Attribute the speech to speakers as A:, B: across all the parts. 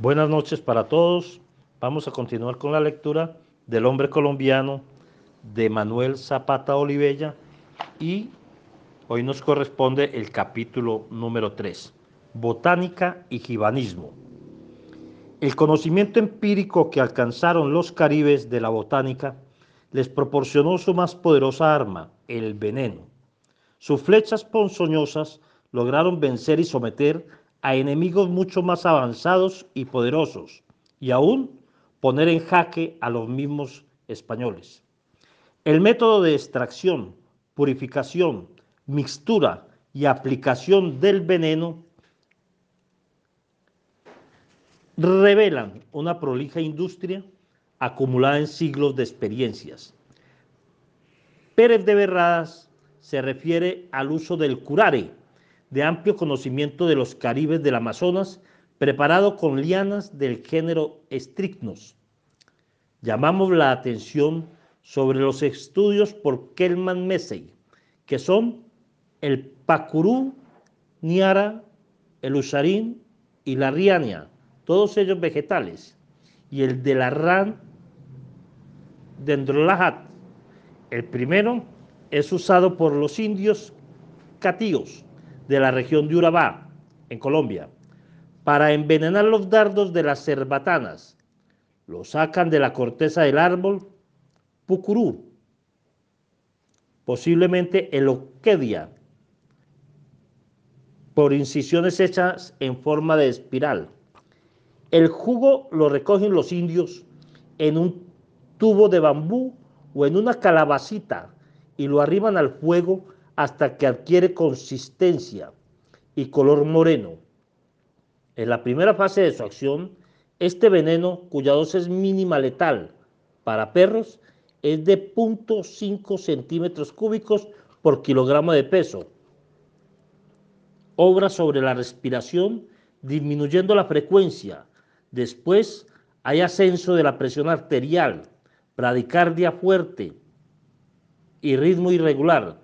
A: Buenas noches para todos. Vamos a continuar con la lectura del hombre colombiano de Manuel Zapata Olivella y hoy nos corresponde el capítulo número 3, Botánica y Gibanismo. El conocimiento empírico que alcanzaron los caribes de la botánica les proporcionó su más poderosa arma, el veneno. Sus flechas ponzoñosas lograron vencer y someter a enemigos mucho más avanzados y poderosos, y aún poner en jaque a los mismos españoles. El método de extracción, purificación, mixtura y aplicación del veneno revelan una prolija industria acumulada en siglos de experiencias. Pérez de Berradas se refiere al uso del curare, de amplio conocimiento de los caribes del Amazonas, preparado con lianas del género Strychnos. Llamamos la atención sobre los estudios por Kelman Mesey, que son el pacurú, niara, el usarín y la riania, todos ellos vegetales, y el de la ran dendrolahat. El primero es usado por los indios catíos de la región de Urabá, en Colombia, para envenenar los dardos de las cerbatanas. Lo sacan de la corteza del árbol pucurú, posiblemente eloquedia, por incisiones hechas en forma de espiral. El jugo lo recogen los indios en un tubo de bambú o en una calabacita y lo arriban al fuego hasta que adquiere consistencia y color moreno. En la primera fase de su acción, este veneno, cuya dosis mínima letal para perros, es de 0.5 centímetros cúbicos por kilogramo de peso. Obra sobre la respiración, disminuyendo la frecuencia. Después hay ascenso de la presión arterial, bradicardia fuerte y ritmo irregular,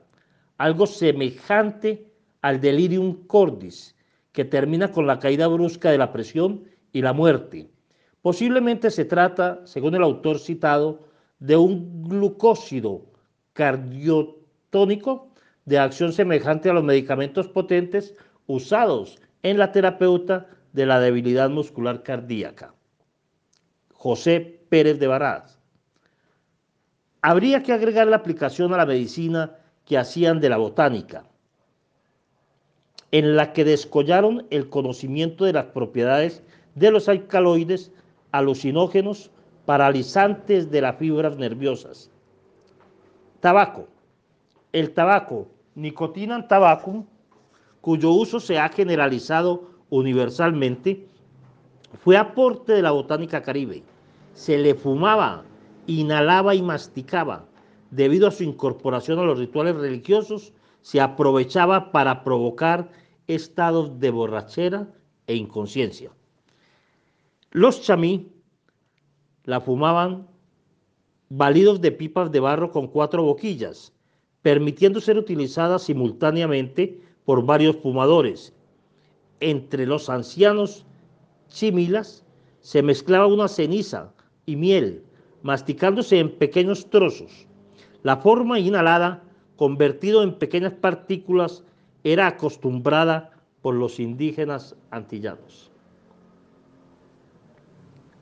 A: algo semejante al delirium cordis, que termina con la caída brusca de la presión y la muerte. Posiblemente se trata, según el autor citado, de un glucósido cardiotónico de acción semejante a los medicamentos potentes usados en la terapeuta de la debilidad muscular cardíaca. José Pérez de Baradas. Habría que agregar la aplicación a la medicina que hacían de la botánica, en la que descollaron el conocimiento de las propiedades de los alcaloides alucinógenos paralizantes de las fibras nerviosas. Tabaco. El tabaco, nicotina tabaco, cuyo uso se ha generalizado universalmente, fue aporte de la botánica caribe. Se le fumaba inhalaba y masticaba. Debido a su incorporación a los rituales religiosos, se aprovechaba para provocar estados de borrachera e inconsciencia. Los chamí la fumaban validos de pipas de barro con cuatro boquillas, permitiendo ser utilizada simultáneamente por varios fumadores. Entre los ancianos chimilas se mezclaba una ceniza y miel masticándose en pequeños trozos. La forma inhalada, convertido en pequeñas partículas, era acostumbrada por los indígenas antillanos.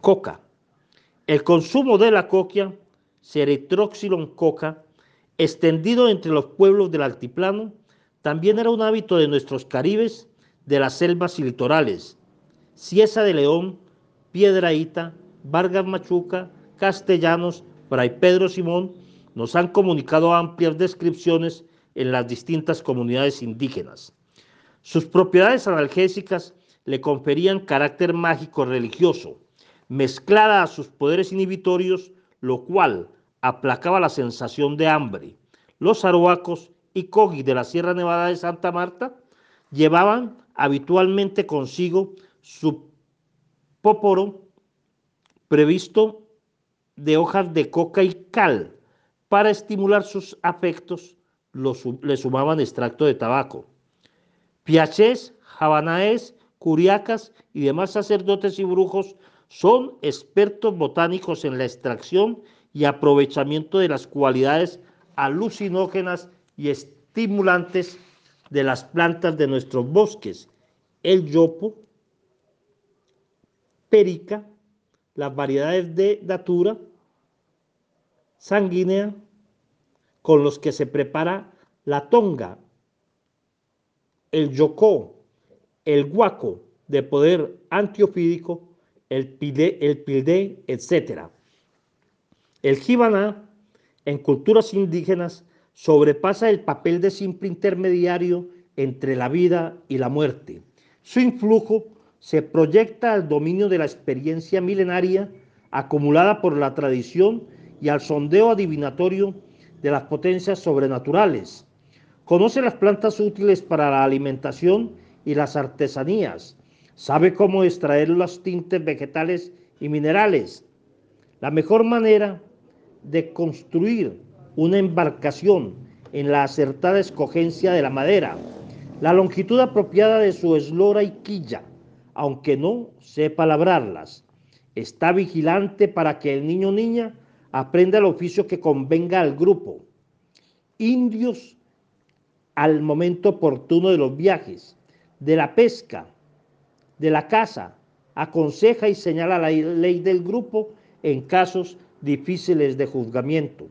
A: Coca. El consumo de la coquia, Ceretroxylon coca, extendido entre los pueblos del altiplano, también era un hábito de nuestros caribes de las selvas y litorales. Ciesa de León, Piedraíta, Vargas Machuca, castellanos, Fray Pedro Simón, nos han comunicado amplias descripciones en las distintas comunidades indígenas. Sus propiedades analgésicas le conferían carácter mágico religioso, mezclada a sus poderes inhibitorios, lo cual aplacaba la sensación de hambre. Los aroacos y cogi de la Sierra Nevada de Santa Marta llevaban habitualmente consigo su póporo previsto de hojas de coca y cal. Para estimular sus afectos, le sumaban extracto de tabaco. Piachés, jabanaes, curiacas y demás sacerdotes y brujos son expertos botánicos en la extracción y aprovechamiento de las cualidades alucinógenas y estimulantes de las plantas de nuestros bosques, el yopo, perica, las variedades de datura, sanguínea, con los que se prepara la tonga, el yocó, el guaco de poder antiofídico, el pilde, el pilde, etc. El jibaná en culturas indígenas sobrepasa el papel de simple intermediario entre la vida y la muerte. Su influjo se proyecta al dominio de la experiencia milenaria acumulada por la tradición y al sondeo adivinatorio de las potencias sobrenaturales. Conoce las plantas útiles para la alimentación y las artesanías. Sabe cómo extraer los tintes vegetales y minerales. La mejor manera de construir una embarcación en la acertada escogencia de la madera, la longitud apropiada de su eslora y quilla, aunque no sepa labrarlas. Está vigilante para que el niño niña aprenda el oficio que convenga al grupo. Indios al momento oportuno de los viajes, de la pesca, de la caza, aconseja y señala la ley del grupo en casos difíciles de juzgamiento.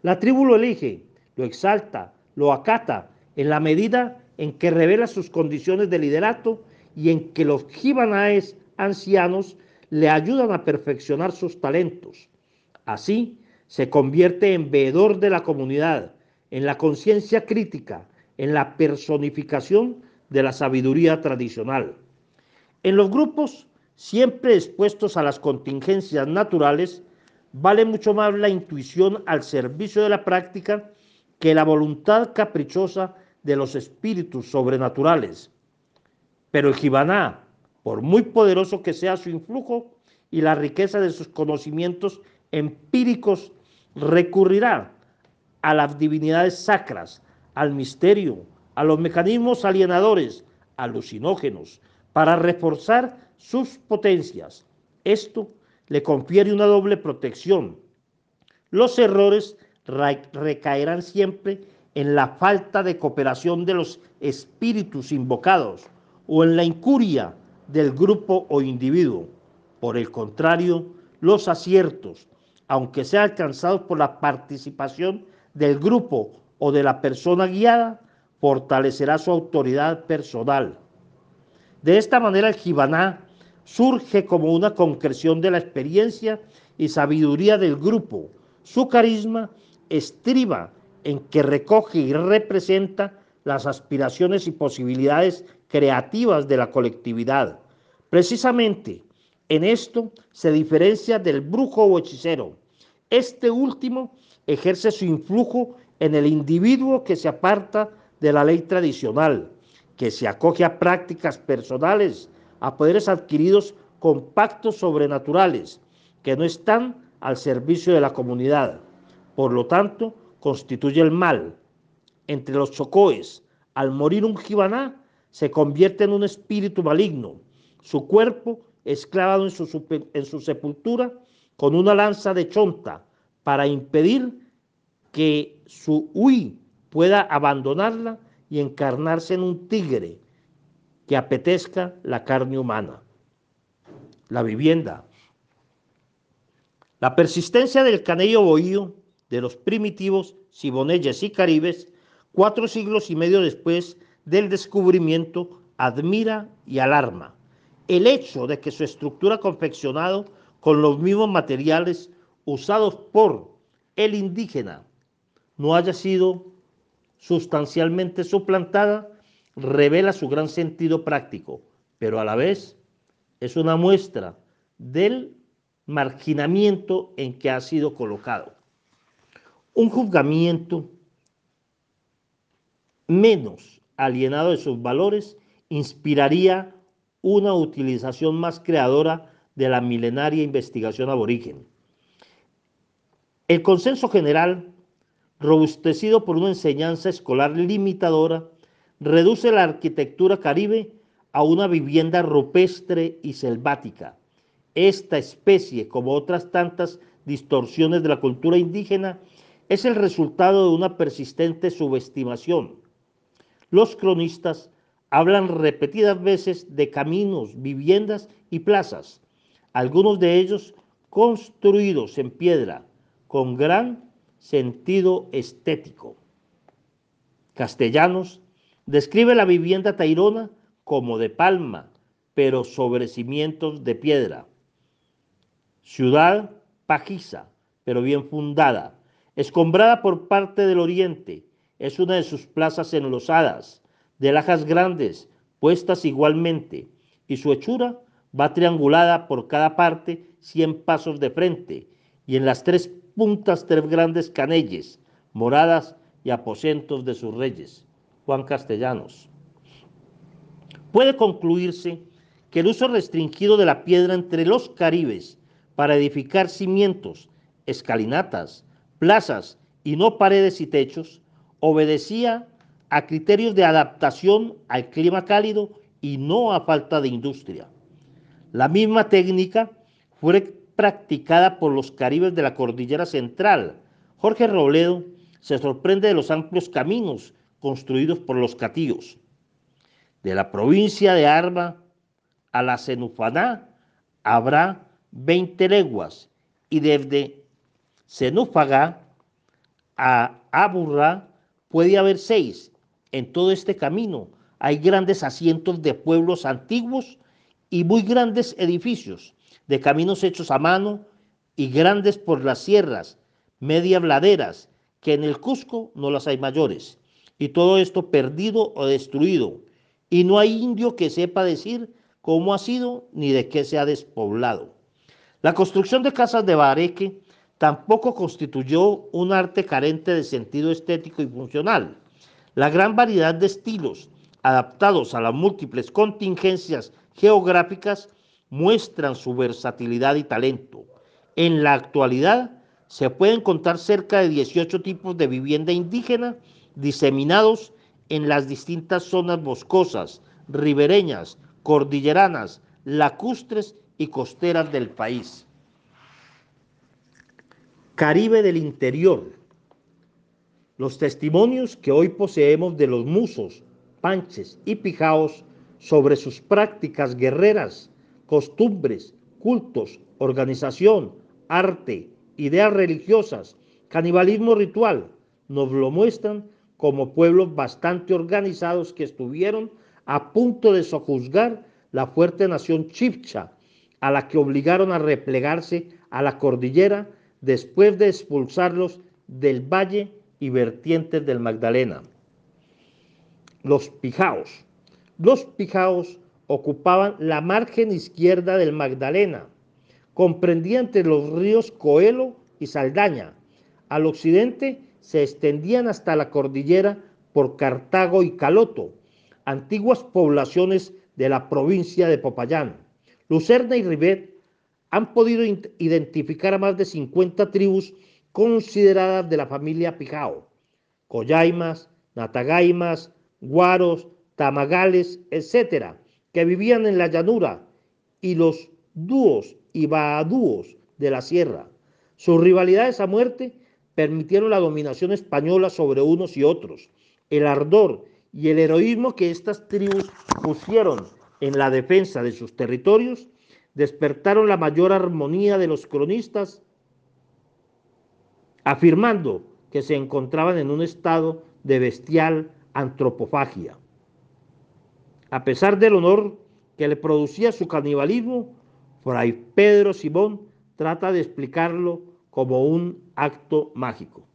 A: La tribu lo elige, lo exalta, lo acata en la medida en que revela sus condiciones de liderato y en que los jibanaes ancianos le ayudan a perfeccionar sus talentos. Así, se convierte en veedor de la comunidad, en la conciencia crítica, en la personificación de la sabiduría tradicional. En los grupos, siempre expuestos a las contingencias naturales, vale mucho más la intuición al servicio de la práctica que la voluntad caprichosa de los espíritus sobrenaturales. Pero el jibaná, por muy poderoso que sea su influjo y la riqueza de sus conocimientos empíricos, recurrirá a las divinidades sacras, al misterio, a los mecanismos alienadores, alucinógenos, para reforzar sus potencias. Esto le confiere una doble protección. Los errores recaerán siempre en la falta de cooperación de los espíritus invocados o en la incuria del grupo o individuo. Por el contrario, los aciertos, aunque sean alcanzados por la participación del grupo o de la persona guiada, fortalecerá su autoridad personal. De esta manera el jibaná surge como una concreción de la experiencia y sabiduría del grupo. Su carisma estriba en que recoge y representa las aspiraciones y posibilidades creativas de la colectividad. Precisamente en esto se diferencia del brujo o hechicero. Este último ejerce su influjo en el individuo que se aparta de la ley tradicional, que se acoge a prácticas personales, a poderes adquiridos con pactos sobrenaturales, que no están al servicio de la comunidad. Por lo tanto, constituye el mal. Entre los chocoes, al morir un jibaná, se convierte en un espíritu maligno. Su cuerpo es clavado en su, sepultura con una lanza de chonta para impedir que su Ui pueda abandonarla y encarnarse en un tigre que apetezca la carne humana. La vivienda. La persistencia del canello bohío de los primitivos siboneyes y caribes, cuatro siglos y medio después del descubrimiento, admira y alarma. El hecho de que su estructura confeccionado con los mismos materiales usados por el indígena no haya sido sustancialmente suplantada, revela su gran sentido práctico, pero a la vez es una muestra del marginamiento en que ha sido colocado. Un juzgamiento menos alienado de sus valores inspiraría una utilización más creadora de la milenaria investigación aborigen. El consenso general robustecido por una enseñanza escolar limitadora, reduce la arquitectura caribe a una vivienda rupestre y selvática. Esta especie, como otras tantas distorsiones de la cultura indígena, es el resultado de una persistente subestimación. Los cronistas hablan repetidas veces de caminos, viviendas y plazas, algunos de ellos construidos en piedra, con gran sentido estético. Castellanos describe la vivienda tairona como de palma, pero sobre cimientos de piedra. Ciudad pajiza, pero bien fundada, escombrada por parte del oriente, es una de sus plazas enlosadas, de lajas grandes, puestas igualmente, y su hechura va triangulada por cada parte cien pasos de frente, y en las tres puntas tres grandes canelles, moradas y aposentos de sus reyes. Juan Castellanos. Puede concluirse que el uso restringido de la piedra entre los caribes para edificar cimientos, escalinatas, plazas y no paredes y techos obedecía a criterios de adaptación al clima cálido y no a falta de industria. La misma técnica fue practicada por los caribes de la cordillera central. Jorge Robledo se sorprende de los amplios caminos construidos por los catíos de la provincia de Arba a la Cenufaná habrá 20 leguas y desde Cenúfaga a Aburra puede haber seis. En todo este camino hay grandes asientos de pueblos antiguos y muy grandes edificios de caminos hechos a mano y grandes por las sierras, medias laderas, que en el Cusco no las hay mayores. Y todo esto perdido o destruido y no hay indio que sepa decir cómo ha sido ni de qué se ha despoblado. La construcción de casas de bareque tampoco constituyó un arte carente de sentido estético y funcional. La gran variedad de estilos adaptados a las múltiples contingencias geográficas muestran su versatilidad y talento. En la actualidad se pueden contar cerca de 18 tipos de vivienda indígena diseminados en las distintas zonas boscosas, ribereñas, cordilleranas, lacustres y costeras del país. Caribe del interior. Los testimonios que hoy poseemos de los musos, panches y pijaos sobre sus prácticas guerreras, costumbres, cultos, organización, arte, ideas religiosas, canibalismo ritual, nos lo muestran como pueblos bastante organizados que estuvieron a punto de sojuzgar la fuerte nación chipcha, a la que obligaron a replegarse a la cordillera después de expulsarlos del valle y vertientes del Magdalena. Los pijaos. Los pijaos ocupaban la margen izquierda del Magdalena, comprendía entre los ríos Coelho y Saldaña. Al occidente se extendían hasta la cordillera por Cartago y Caloto, antiguas poblaciones de la provincia de Popayán. Lucerna y Ribet han podido identificar a más de 50 tribus consideradas de la familia Pijao, Coyaimas, Natagaimas, Guaros, Tamagales, etcétera, que vivían en la llanura, y los dúos y baadúos de la sierra. Sus rivalidades a muerte permitieron la dominación española sobre unos y otros. El ardor y el heroísmo que estas tribus pusieron en la defensa de sus territorios despertaron la mayor armonía de los cronistas, afirmando que se encontraban en un estado de bestial antropofagia. A pesar del honor que le producía su canibalismo, Fray Pedro Simón trata de explicarlo como un acto mágico.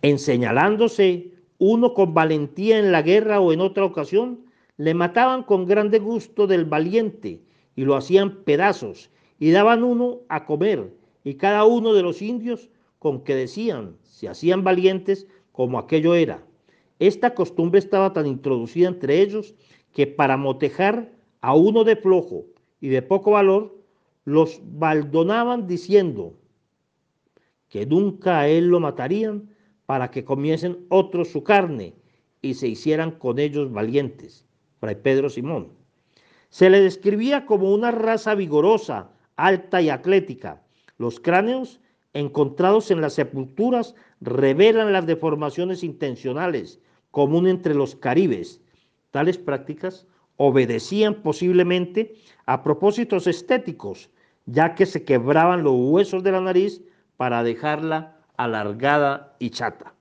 A: En señalándose uno con valentía en la guerra o en otra ocasión, le mataban con grande gusto del valiente y lo hacían pedazos y daban uno a comer y cada uno de los indios con que decían se hacían valientes como aquello era. Esta costumbre estaba tan introducida entre ellos que para motejar a uno de flojo y de poco valor, los baldonaban diciendo que nunca a él lo matarían para que comiesen otros su carne y se hicieran con ellos valientes. Fray Pedro Simón. Se le describía como una raza vigorosa, alta y atlética. Los cráneos encontrados en las sepulturas revelan las deformaciones intencionales común entre los caribes. Tales prácticas obedecían posiblemente a propósitos estéticos, ya que se quebraban los huesos de la nariz para dejarla alargada y chata.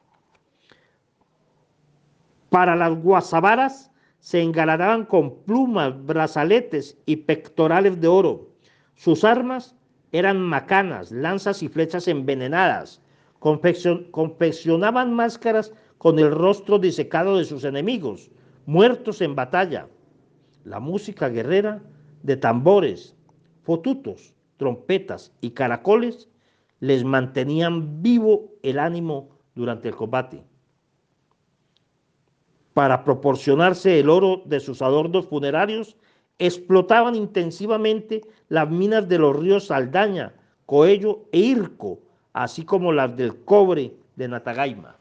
A: Para las guasabaras se engalanaban con plumas, brazaletes y pectorales de oro. Sus armas eran macanas, lanzas y flechas envenenadas. confeccionaban máscaras con el rostro disecado de sus enemigos, muertos en batalla. La música guerrera de tambores, fotutos, trompetas y caracoles les mantenían vivo el ánimo durante el combate. Para proporcionarse el oro de sus adornos funerarios, explotaban intensivamente las minas de los ríos Saldaña, Coello e Irco, así como las del cobre de Natagaima.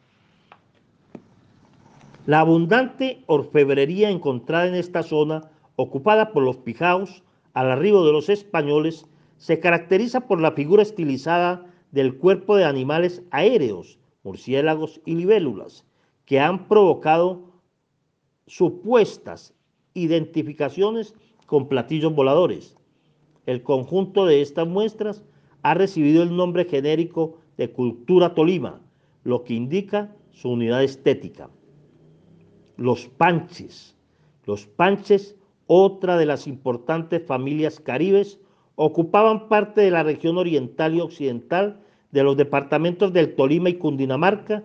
A: La abundante orfebrería encontrada en esta zona, ocupada por los pijaos, al arribo de los españoles, se caracteriza por la figura estilizada del cuerpo de animales aéreos, murciélagos y libélulas, que han provocado supuestas identificaciones con platillos voladores. El conjunto de estas muestras ha recibido el nombre genérico de cultura Tolima, lo que indica su unidad estética los panches. Los panches, otra de las importantes familias caribes, ocupaban parte de la región oriental y occidental de los departamentos del Tolima y Cundinamarca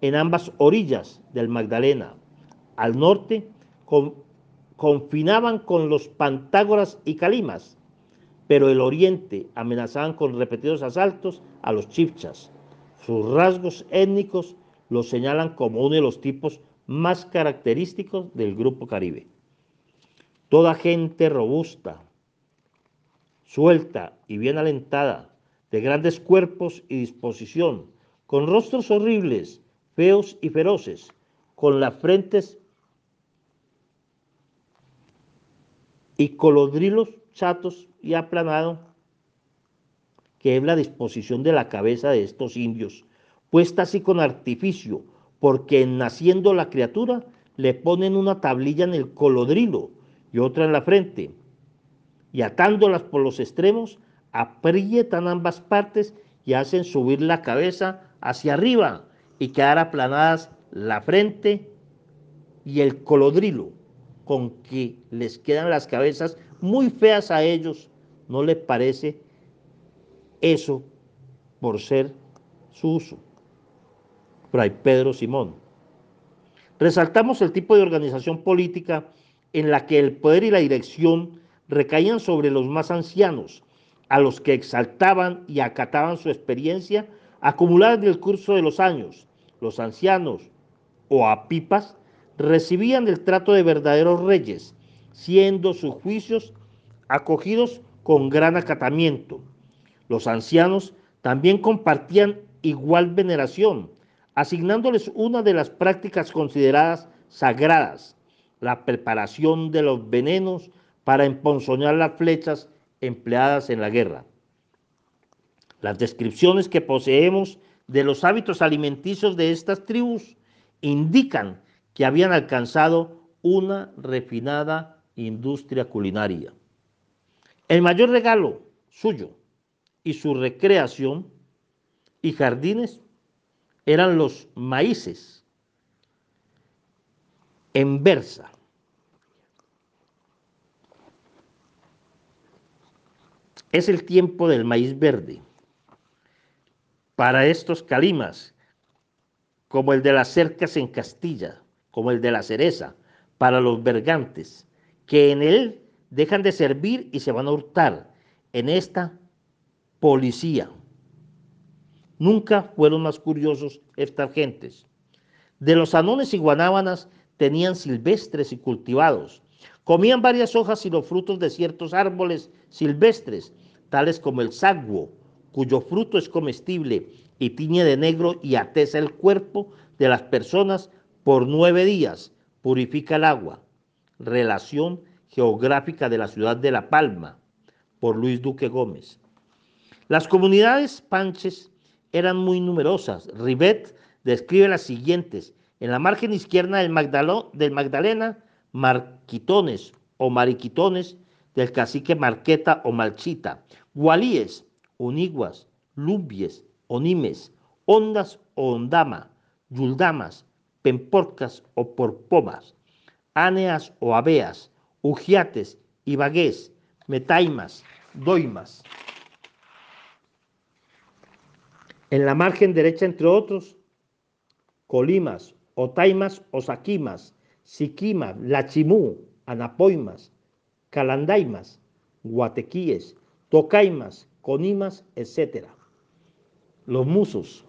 A: en ambas orillas del Magdalena. Al norte confinaban con los Pantágoras y Calimas, pero el oriente amenazaban con repetidos asaltos a los chipchas. Sus rasgos étnicos los señalan como uno de los tipos más característicos del Grupo Caribe. Toda gente robusta, suelta y bien alentada, de grandes cuerpos y disposición, con rostros horribles, feos y feroces, con las frentes y colodrilos chatos y aplanados, que es la disposición de la cabeza de estos indios, puesta así con artificio, porque naciendo la criatura le ponen una tablilla en el colodrilo y otra en la frente, y atándolas por los extremos, aprietan ambas partes y hacen subir la cabeza hacia arriba y quedar aplanadas la frente y el colodrilo, con que les quedan las cabezas muy feas a ellos, ¿no les parece eso por ser su uso? Fray Pedro Simón. Resaltamos el tipo de organización política en la que el poder y la dirección recaían sobre los más ancianos, a los que exaltaban y acataban su experiencia acumulada en el curso de los años. Los ancianos o apipas recibían el trato de verdaderos reyes, siendo sus juicios acogidos con gran acatamiento. Los ancianos también compartían igual veneración, asignándoles una de las prácticas consideradas sagradas, la preparación de los venenos para emponzoñar las flechas empleadas en la guerra. Las descripciones que poseemos de los hábitos alimenticios de estas tribus indican que habían alcanzado una refinada industria culinaria. El mayor regalo suyo y su recreación y jardines eran los maíces en versa. Es el tiempo del maíz verde. Para estos calimas, como el de las cercas en Castilla, como el de la cereza, para los bergantes, que en él dejan de servir y se van a hurtar en esta policía. Nunca fueron más curiosos estas gentes. De los anones y guanábanas tenían silvestres y cultivados. Comían varias hojas y los frutos de ciertos árboles silvestres, tales como el saguo, cuyo fruto es comestible y tiñe de negro y atesa el cuerpo de las personas por nueve días, purifica el agua. Relación geográfica de la ciudad de La Palma, por Luis Duque Gómez. Las comunidades panches eran muy numerosas. Rivet describe las siguientes. En la margen izquierda del, del Magdalena, marquitones o mariquitones del cacique Marqueta o Malchita, gualíes, uniguas, lumbies, onimes, ondas o ondama, yuldamas, pemporcas o porpomas, áneas o aveas, ujiates, ibagués, metaimas, doimas. En la margen derecha, entre otros, colimas, otaimas o saquimas, siquimas, lachimú, anapoimas, calandaimas, guatequíes, tocaimas, conimas, etc. Los musos.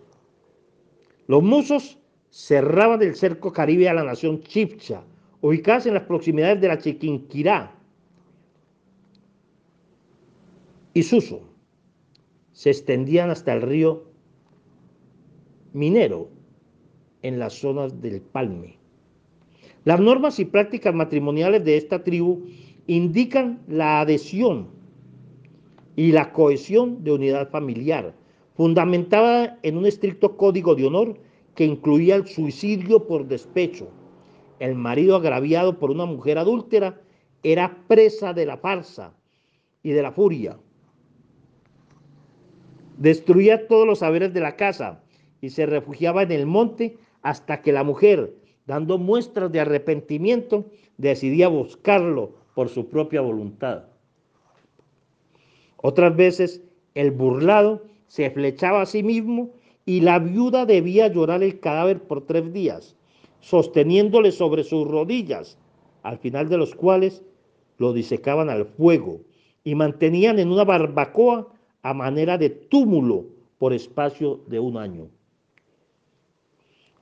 A: Los musos cerraban el cerco caribe a la nación chipcha, ubicadas en las proximidades de la Chiquinquirá y Suso. Se extendían hasta el río Minero, en las zonas del Palme. Las normas y prácticas matrimoniales de esta tribu indican la adhesión y la cohesión de unidad familiar, fundamentada en un estricto código de honor que incluía el suicidio por despecho. El marido agraviado por una mujer adúltera era presa de la farsa y de la furia. Destruía todos los saberes de la casa y se refugiaba en el monte hasta que la mujer, dando muestras de arrepentimiento, decidía buscarlo por su propia voluntad. Otras veces el burlado se flechaba a sí mismo y la viuda debía llorar el cadáver por tres días, sosteniéndole sobre sus rodillas, al final de los cuales lo disecaban al fuego y mantenían en una barbacoa a manera de túmulo por espacio de un año.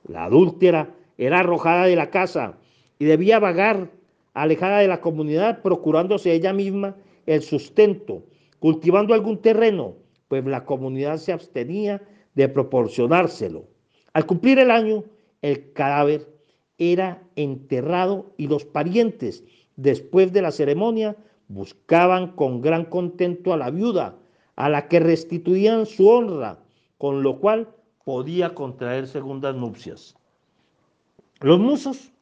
A: La adúltera era arrojada de la casa y debía vagar alejada de la comunidad, procurándose ella misma el sustento, cultivando algún terreno, pues la comunidad se abstenía de proporcionárselo. Al cumplir el año, el cadáver era enterrado y los parientes, después de la ceremonia, buscaban con gran contento a la viuda, a la que restituían su honra, con lo cual podía contraer segundas nupcias. Los musos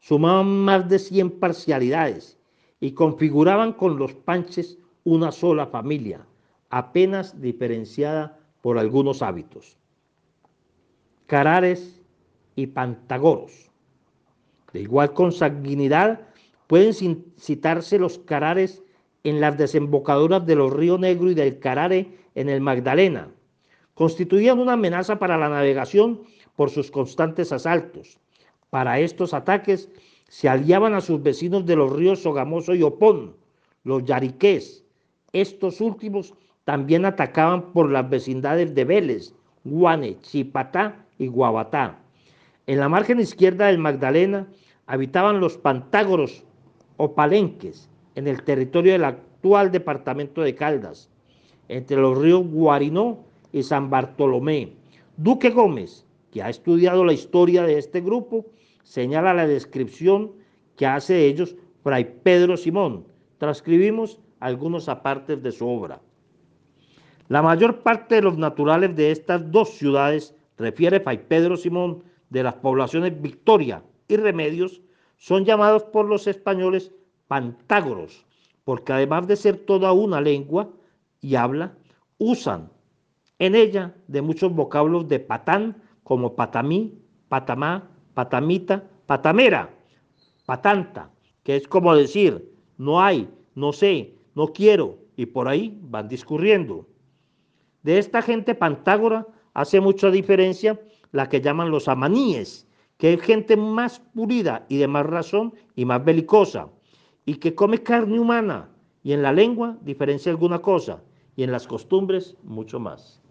A: sumaban más de 100 parcialidades y configuraban con los panches una sola familia, apenas diferenciada por algunos hábitos. Carares y pantagoros. De igual consanguinidad pueden citarse los carares en las desembocaduras de los ríos Negro y del Carare en el Magdalena, constituían una amenaza para la navegación por sus constantes asaltos. Para estos ataques se aliaban a sus vecinos de los ríos Sogamoso y Opón, los yariqués. Estos últimos también atacaban por las vecindades de Vélez, Guane, Chipatá y Guabatá. En la margen izquierda del Magdalena habitaban los pantágoros o palenques en el territorio del actual departamento de Caldas, entre los ríos Guarinó y San Bartolomé. Duque Gómez, que ha estudiado la historia de este grupo, señala la descripción que hace de ellos Fray Pedro Simón. Transcribimos algunos apartes de su obra. La mayor parte de los naturales de estas dos ciudades, refiere Fray Pedro Simón, de las poblaciones Victoria y Remedios, son llamados por los españoles pantágoros, porque además de ser toda una lengua y habla, usan en ella de muchos vocablos de patán como patamí, patamá, patamita, patamera, patanta, que es como decir, no hay, no sé, no quiero, y por ahí van discurriendo. De esta gente pantágora hace mucha diferencia la que llaman los amaníes, que es gente más pulida y de más razón y más belicosa, y que come carne humana, y en la lengua diferencia alguna cosa, y en las costumbres mucho más.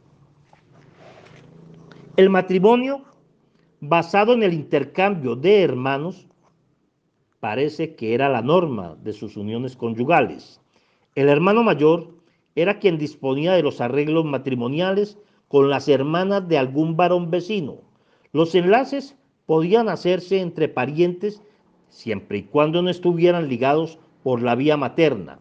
A: El matrimonio basado en el intercambio de hermanos parece que era la norma de sus uniones conyugales. El hermano mayor era quien disponía de los arreglos matrimoniales con las hermanas de algún varón vecino. Los enlaces podían hacerse entre parientes siempre y cuando no estuvieran ligados por la vía materna.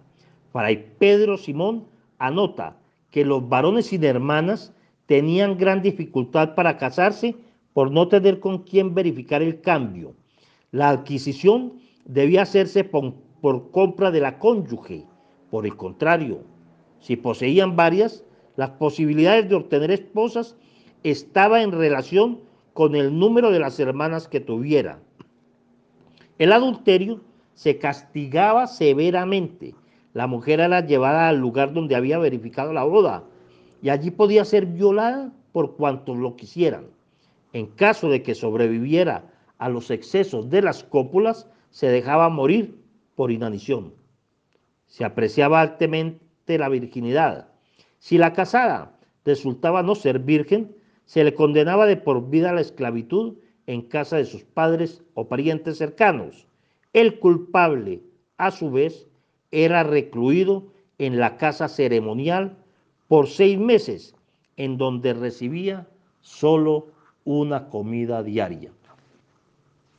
A: Fray Pedro Simón anota que los varones sin hermanas tenían gran dificultad para casarse por no tener con quién verificar el cambio. La adquisición debía hacerse por, por compra de la cónyuge. Por el contrario, si poseían varias, las posibilidades de obtener esposas estaban en relación con el número de las hermanas que tuviera. El adulterio se castigaba severamente. La mujer era llevada al lugar donde había verificado la boda y allí podía ser violada por cuantos lo quisieran. En caso de que sobreviviera a los excesos de las cópulas, se dejaba morir por inanición. Se apreciaba altamente la virginidad. Si la casada resultaba no ser virgen, se le condenaba de por vida a la esclavitud en casa de sus padres o parientes cercanos. El culpable, a su vez, era recluido en la casa ceremonial por seis meses, en donde recibía solo una comida diaria.